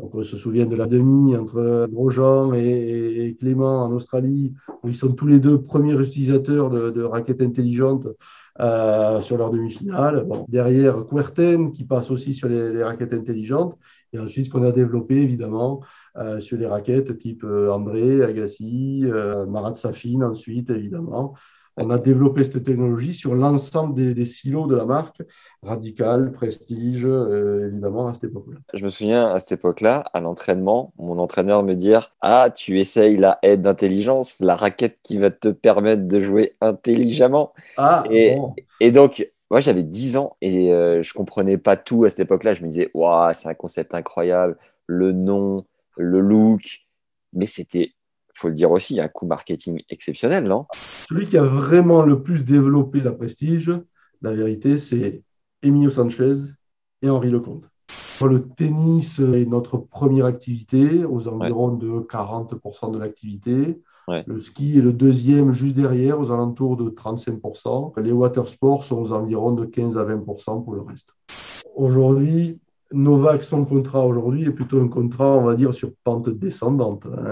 Donc on se souvient de la demi entre Grosjean et, Clément en Australie, où ils sont tous les deux premiers utilisateurs de, raquettes intelligentes euh, sur leur demi-finale. Derrière, Querten qui passe aussi sur les, raquettes intelligentes. Et ensuite, qu'on a développé, évidemment, euh, sur les raquettes type euh, André, Agassi, euh, Marat Safin, ensuite, évidemment. On a développé cette technologie sur l'ensemble des, des silos de la marque, Radical, Prestige, euh, évidemment, à cette époque-là. Je me souviens à cette époque-là, à l'entraînement, mon entraîneur me dire Ah, tu essayes la aide d'intelligence, la raquette qui va te permettre de jouer intelligemment. Ah, Et, bon. et donc, moi, j'avais 10 ans et euh, je comprenais pas tout à cette époque-là. Je me disais Waouh, c'est un concept incroyable, le nom, le look. Mais c'était, faut le dire aussi, un coup marketing exceptionnel, non? Celui qui a vraiment le plus développé la prestige, la vérité, c'est Emilio Sanchez et Henri Lecomte. Le tennis est notre première activité, aux environs de 40% de l'activité. Ouais. Le ski est le deuxième, juste derrière, aux alentours de 35%. Les watersports sont aux environs de 15 à 20% pour le reste. Aujourd'hui, Novak, son contrat aujourd'hui est plutôt un contrat, on va dire, sur pente descendante, hein,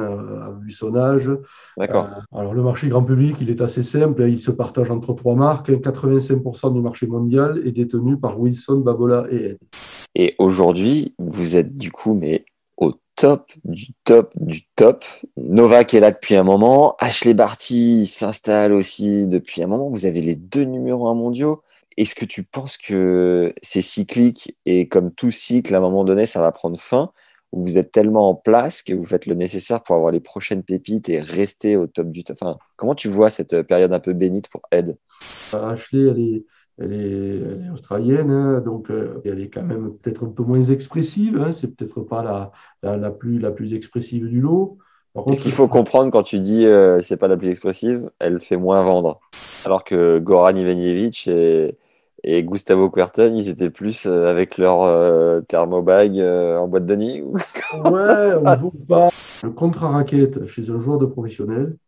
à vu son âge. D'accord. Euh, alors, le marché grand public, il est assez simple. hein, Il se partage entre trois marques. 85% du marché mondial est détenu par Wilson, Babola et Ed. Et aujourd'hui, vous êtes du coup, mais au top du top du top. Novak est là depuis un moment. Ashley Barty s'installe aussi depuis un moment. Vous avez les deux numéros un mondiaux. Est-ce que tu penses que c'est cyclique et comme tout cycle, à un moment donné, ça va prendre fin ou vous êtes tellement en place que vous faites le nécessaire pour avoir les prochaines pépites et rester au top du top enfin, Comment tu vois cette période un peu bénite pour Ed? Ashley, elle est, elle est, elle est australienne, hein, donc euh, elle est quand même peut-être un peu moins expressive. Hein, c'est peut-être pas la, la, la plus, la plus expressive du lot. Est-ce qu'il faut comprendre quand tu dis euh, c'est pas la plus expressive, elle fait moins vendre Alors que Goran Ivanisevic et, et Gustavo Kuerten, ils étaient plus euh, avec leur euh, thermobag euh, en boîte de nuit ou- Ouais, on vaut pas. Le contrat raquette chez un joueur de professionnel,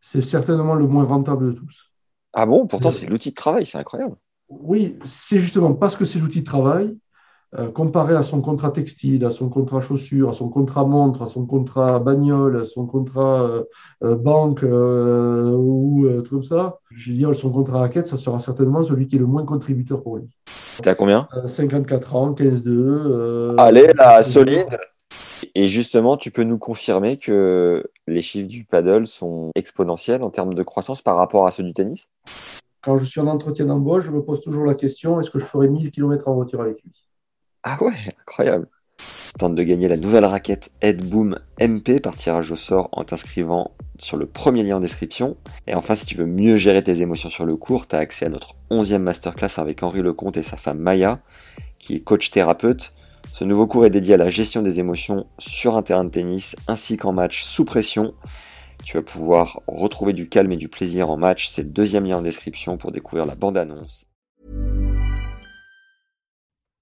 c'est certainement le moins rentable de tous. Ah bon? Pourtant, c'est l'outil de travail, c'est incroyable. Oui, c'est justement parce que c'est l'outil de travail, comparé à son contrat textile, à son contrat chaussures, à son contrat montre, à son contrat bagnole, à son contrat euh, euh, banque euh, ou euh, truc comme ça, je veux dire, son contrat raquette, ça sera certainement celui qui est le moins contributeur pour lui. T'es à combien? Euh, 54 ans, 15-2. euh, Allez, là, solide Et justement, tu peux nous confirmer que les chiffres du paddle sont exponentiels en termes de croissance par rapport à ceux du tennis? Quand je suis en entretien d'embauche, je me pose toujours la question est-ce que je ferai 1000 km en voiture avec lui? Ah ouais, incroyable. Tente de gagner la nouvelle raquette Headboom MP par tirage au sort en t'inscrivant sur le premier lien en description. Et enfin, si tu veux mieux gérer tes émotions sur le cours, tu as accès à notre 11e masterclass avec Henri Lecomte et sa femme Maya, qui est coach thérapeute. Ce nouveau cours est dédié à la gestion des émotions sur un terrain de tennis ainsi qu'en match sous pression. Tu vas pouvoir retrouver du calme et du plaisir en match. C'est le deuxième lien en description pour découvrir la bande-annonce.